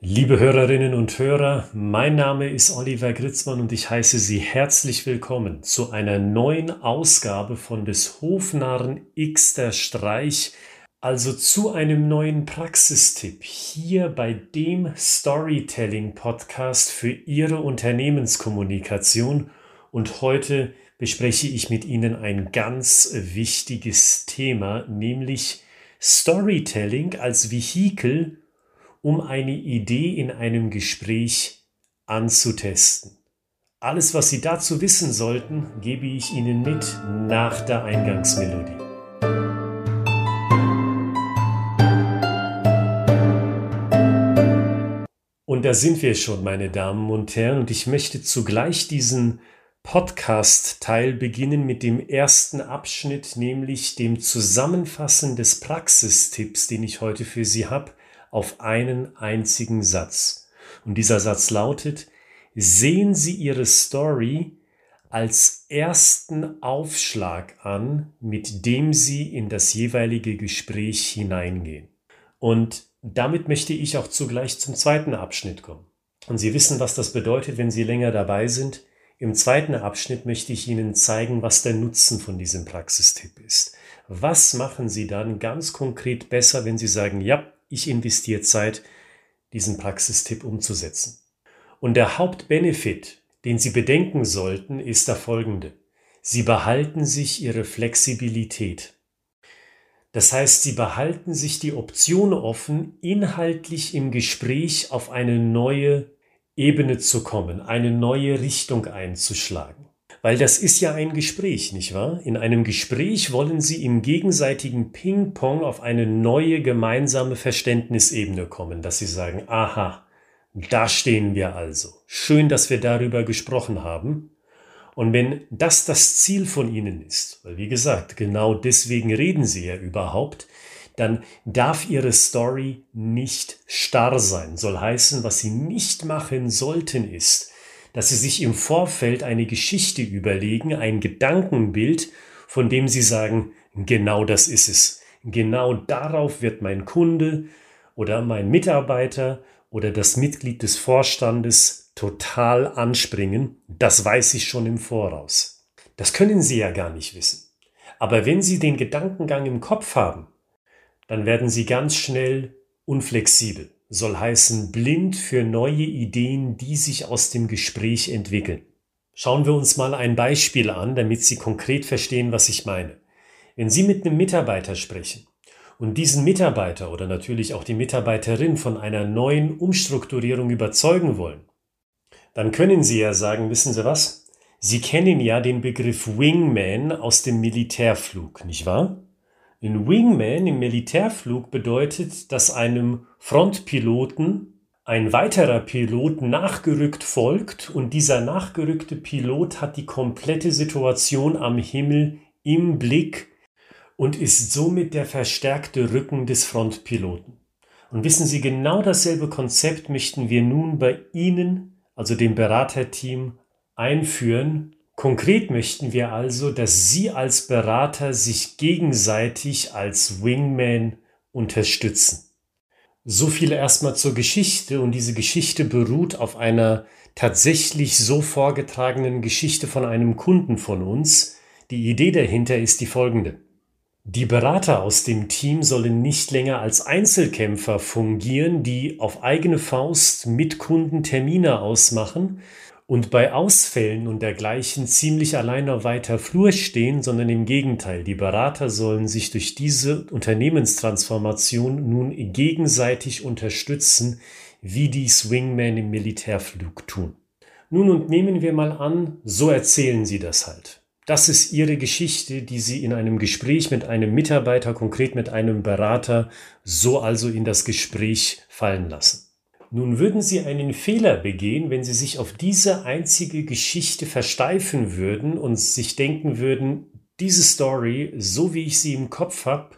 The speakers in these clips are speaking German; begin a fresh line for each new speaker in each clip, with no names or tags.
Liebe Hörerinnen und Hörer, mein Name ist Oliver Gritzmann und ich heiße Sie herzlich willkommen zu einer neuen Ausgabe von des Hofnarren X der Streich, also zu einem neuen Praxistipp hier bei dem Storytelling Podcast für Ihre Unternehmenskommunikation. Und heute bespreche ich mit Ihnen ein ganz wichtiges Thema, nämlich Storytelling als Vehikel um eine Idee in einem Gespräch anzutesten. Alles, was Sie dazu wissen sollten, gebe ich Ihnen mit nach der Eingangsmelodie. Und da sind wir schon, meine Damen und Herren, und ich möchte zugleich diesen Podcast-Teil beginnen mit dem ersten Abschnitt, nämlich dem Zusammenfassen des Praxistipps, den ich heute für Sie habe, auf einen einzigen Satz. Und dieser Satz lautet, sehen Sie Ihre Story als ersten Aufschlag an, mit dem Sie in das jeweilige Gespräch hineingehen. Und damit möchte ich auch zugleich zum zweiten Abschnitt kommen. Und Sie wissen, was das bedeutet, wenn Sie länger dabei sind. Im zweiten Abschnitt möchte ich Ihnen zeigen, was der Nutzen von diesem Praxistipp ist. Was machen Sie dann ganz konkret besser, wenn Sie sagen, ja, ich investiere Zeit, diesen Praxistipp umzusetzen. Und der Hauptbenefit, den Sie bedenken sollten, ist der folgende. Sie behalten sich Ihre Flexibilität. Das heißt, Sie behalten sich die Option offen, inhaltlich im Gespräch auf eine neue Ebene zu kommen, eine neue Richtung einzuschlagen. Weil das ist ja ein Gespräch, nicht wahr? In einem Gespräch wollen Sie im gegenseitigen Ping-Pong auf eine neue gemeinsame Verständnisebene kommen, dass Sie sagen, aha, da stehen wir also. Schön, dass wir darüber gesprochen haben. Und wenn das das Ziel von Ihnen ist, weil wie gesagt, genau deswegen reden Sie ja überhaupt, dann darf Ihre Story nicht starr sein. Soll heißen, was Sie nicht machen sollten ist, dass Sie sich im Vorfeld eine Geschichte überlegen, ein Gedankenbild, von dem Sie sagen, genau das ist es. Genau darauf wird mein Kunde oder mein Mitarbeiter oder das Mitglied des Vorstandes total anspringen. Das weiß ich schon im Voraus. Das können Sie ja gar nicht wissen. Aber wenn Sie den Gedankengang im Kopf haben, dann werden Sie ganz schnell unflexibel soll heißen blind für neue Ideen, die sich aus dem Gespräch entwickeln. Schauen wir uns mal ein Beispiel an, damit Sie konkret verstehen, was ich meine. Wenn Sie mit einem Mitarbeiter sprechen und diesen Mitarbeiter oder natürlich auch die Mitarbeiterin von einer neuen Umstrukturierung überzeugen wollen, dann können Sie ja sagen, wissen Sie was? Sie kennen ja den Begriff Wingman aus dem Militärflug, nicht wahr? Ein Wingman im Militärflug bedeutet, dass einem Frontpiloten ein weiterer Pilot nachgerückt folgt und dieser nachgerückte Pilot hat die komplette Situation am Himmel im Blick und ist somit der verstärkte Rücken des Frontpiloten. Und wissen Sie, genau dasselbe Konzept möchten wir nun bei Ihnen, also dem Beraterteam, einführen Konkret möchten wir also, dass Sie als Berater sich gegenseitig als Wingman unterstützen. So viel erstmal zur Geschichte und diese Geschichte beruht auf einer tatsächlich so vorgetragenen Geschichte von einem Kunden von uns. Die Idee dahinter ist die folgende. Die Berater aus dem Team sollen nicht länger als Einzelkämpfer fungieren, die auf eigene Faust mit Kunden Termine ausmachen, und bei Ausfällen und dergleichen ziemlich allein auf weiter Flur stehen, sondern im Gegenteil, die Berater sollen sich durch diese Unternehmenstransformation nun gegenseitig unterstützen, wie die Swingmen im Militärflug tun. Nun und nehmen wir mal an, so erzählen sie das halt. Das ist ihre Geschichte, die sie in einem Gespräch mit einem Mitarbeiter, konkret mit einem Berater, so also in das Gespräch fallen lassen. Nun würden Sie einen Fehler begehen, wenn Sie sich auf diese einzige Geschichte versteifen würden und sich denken würden, diese Story, so wie ich sie im Kopf habe,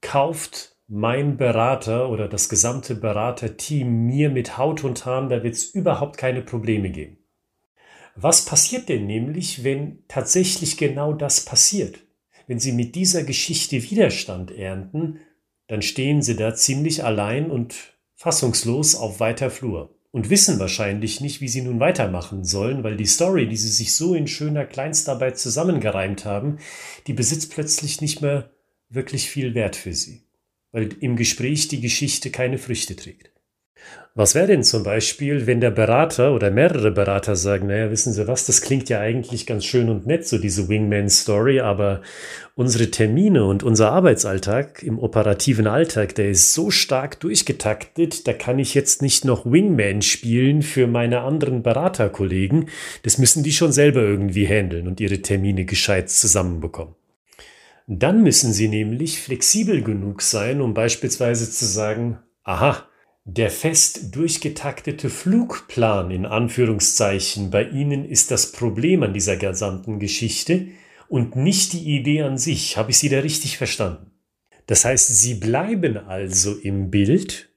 kauft mein Berater oder das gesamte Beraterteam mir mit Haut und Haaren, da wird es überhaupt keine Probleme geben. Was passiert denn nämlich, wenn tatsächlich genau das passiert? Wenn Sie mit dieser Geschichte Widerstand ernten, dann stehen Sie da ziemlich allein und fassungslos auf weiter Flur und wissen wahrscheinlich nicht, wie sie nun weitermachen sollen, weil die Story, die sie sich so in schöner Kleinstarbeit zusammengereimt haben, die besitzt plötzlich nicht mehr wirklich viel Wert für sie, weil im Gespräch die Geschichte keine Früchte trägt. Was wäre denn zum Beispiel, wenn der Berater oder mehrere Berater sagen, naja, wissen Sie was, das klingt ja eigentlich ganz schön und nett, so diese Wingman-Story, aber unsere Termine und unser Arbeitsalltag im operativen Alltag, der ist so stark durchgetaktet, da kann ich jetzt nicht noch Wingman spielen für meine anderen Beraterkollegen. Das müssen die schon selber irgendwie handeln und ihre Termine gescheit zusammenbekommen. Dann müssen sie nämlich flexibel genug sein, um beispielsweise zu sagen, aha, der fest durchgetaktete Flugplan in Anführungszeichen bei Ihnen ist das Problem an dieser gesamten Geschichte und nicht die Idee an sich. Habe ich Sie da richtig verstanden? Das heißt, Sie bleiben also im Bild,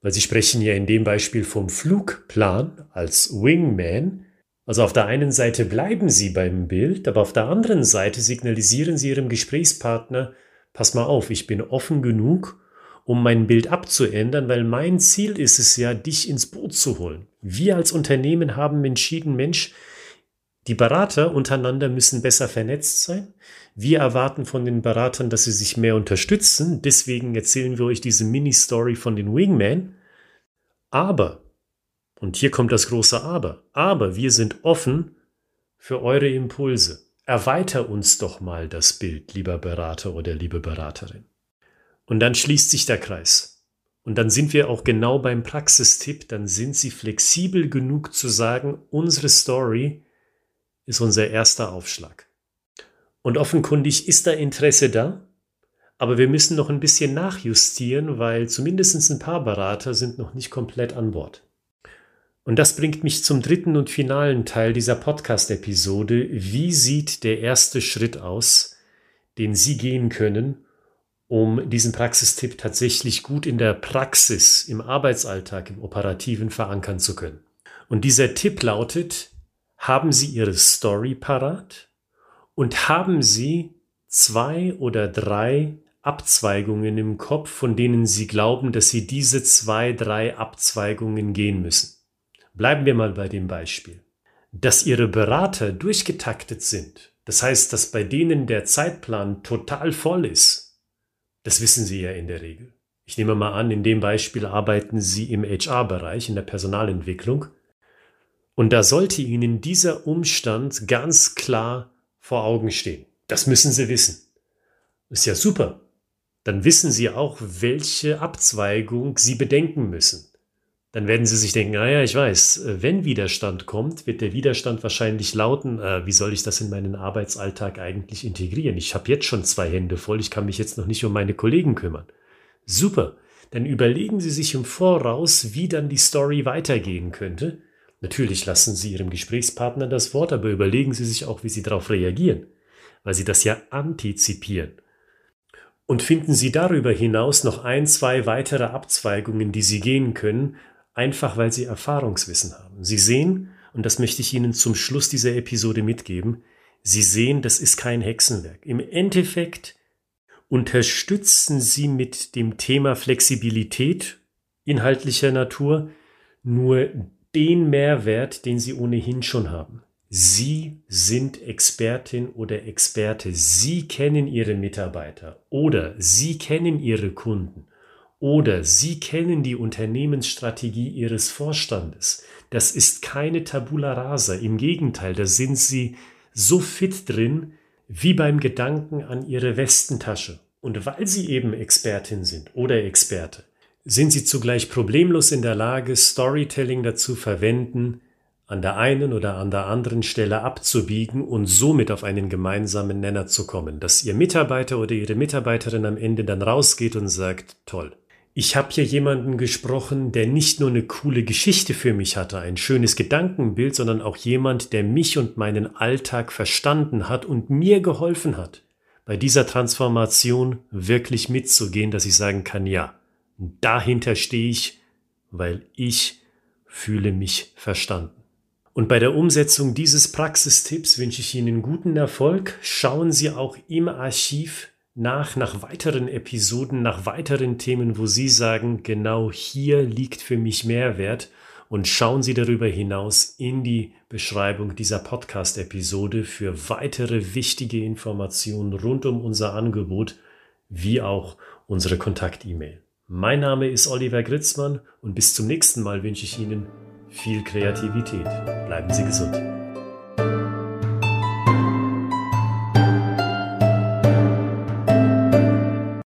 weil Sie sprechen ja in dem Beispiel vom Flugplan als Wingman. Also auf der einen Seite bleiben Sie beim Bild, aber auf der anderen Seite signalisieren Sie Ihrem Gesprächspartner, pass mal auf, ich bin offen genug, um mein Bild abzuändern, weil mein Ziel ist es ja, dich ins Boot zu holen. Wir als Unternehmen haben entschieden, Mensch, die Berater untereinander müssen besser vernetzt sein. Wir erwarten von den Beratern, dass sie sich mehr unterstützen. Deswegen erzählen wir euch diese Mini-Story von den Wingmen. Aber, und hier kommt das große Aber, aber wir sind offen für eure Impulse. Erweiter uns doch mal das Bild, lieber Berater oder liebe Beraterin. Und dann schließt sich der Kreis. Und dann sind wir auch genau beim Praxistipp, dann sind Sie flexibel genug zu sagen, unsere Story ist unser erster Aufschlag. Und offenkundig ist da Interesse da, aber wir müssen noch ein bisschen nachjustieren, weil zumindest ein paar Berater sind noch nicht komplett an Bord. Und das bringt mich zum dritten und finalen Teil dieser Podcast-Episode. Wie sieht der erste Schritt aus, den Sie gehen können, um diesen Praxistipp tatsächlich gut in der Praxis, im Arbeitsalltag, im Operativen verankern zu können. Und dieser Tipp lautet, haben Sie Ihre Story parat und haben Sie zwei oder drei Abzweigungen im Kopf, von denen Sie glauben, dass Sie diese zwei, drei Abzweigungen gehen müssen. Bleiben wir mal bei dem Beispiel. Dass Ihre Berater durchgetaktet sind, das heißt, dass bei denen der Zeitplan total voll ist, das wissen Sie ja in der Regel. Ich nehme mal an, in dem Beispiel arbeiten Sie im HR-Bereich, in der Personalentwicklung. Und da sollte Ihnen dieser Umstand ganz klar vor Augen stehen. Das müssen Sie wissen. Ist ja super. Dann wissen Sie auch, welche Abzweigung Sie bedenken müssen dann werden sie sich denken, naja, ah ich weiß, äh, wenn Widerstand kommt, wird der Widerstand wahrscheinlich lauten, äh, wie soll ich das in meinen Arbeitsalltag eigentlich integrieren? Ich habe jetzt schon zwei Hände voll, ich kann mich jetzt noch nicht um meine Kollegen kümmern. Super, dann überlegen Sie sich im Voraus, wie dann die Story weitergehen könnte. Natürlich lassen Sie Ihrem Gesprächspartner das Wort, aber überlegen Sie sich auch, wie Sie darauf reagieren, weil Sie das ja antizipieren. Und finden Sie darüber hinaus noch ein, zwei weitere Abzweigungen, die Sie gehen können, einfach weil sie Erfahrungswissen haben. Sie sehen, und das möchte ich Ihnen zum Schluss dieser Episode mitgeben, Sie sehen, das ist kein Hexenwerk. Im Endeffekt unterstützen Sie mit dem Thema Flexibilität inhaltlicher Natur nur den Mehrwert, den Sie ohnehin schon haben. Sie sind Expertin oder Experte. Sie kennen Ihre Mitarbeiter oder Sie kennen Ihre Kunden oder Sie kennen die Unternehmensstrategie Ihres Vorstandes. Das ist keine Tabula rasa. Im Gegenteil, da sind Sie so fit drin wie beim Gedanken an Ihre Westentasche. Und weil Sie eben Expertin sind oder Experte, sind Sie zugleich problemlos in der Lage, Storytelling dazu verwenden, an der einen oder an der anderen Stelle abzubiegen und somit auf einen gemeinsamen Nenner zu kommen, dass Ihr Mitarbeiter oder Ihre Mitarbeiterin am Ende dann rausgeht und sagt, toll, ich habe hier jemanden gesprochen, der nicht nur eine coole Geschichte für mich hatte, ein schönes Gedankenbild, sondern auch jemand, der mich und meinen Alltag verstanden hat und mir geholfen hat, bei dieser Transformation wirklich mitzugehen, dass ich sagen kann, ja, dahinter stehe ich, weil ich fühle mich verstanden. Und bei der Umsetzung dieses Praxistipps wünsche ich Ihnen guten Erfolg. Schauen Sie auch im Archiv nach, nach weiteren Episoden, nach weiteren Themen, wo Sie sagen, genau hier liegt für mich Mehrwert und schauen Sie darüber hinaus in die Beschreibung dieser Podcast-Episode für weitere wichtige Informationen rund um unser Angebot, wie auch unsere Kontakt-E-Mail. Mein Name ist Oliver Gritzmann und bis zum nächsten Mal wünsche ich Ihnen viel Kreativität. Bleiben Sie gesund.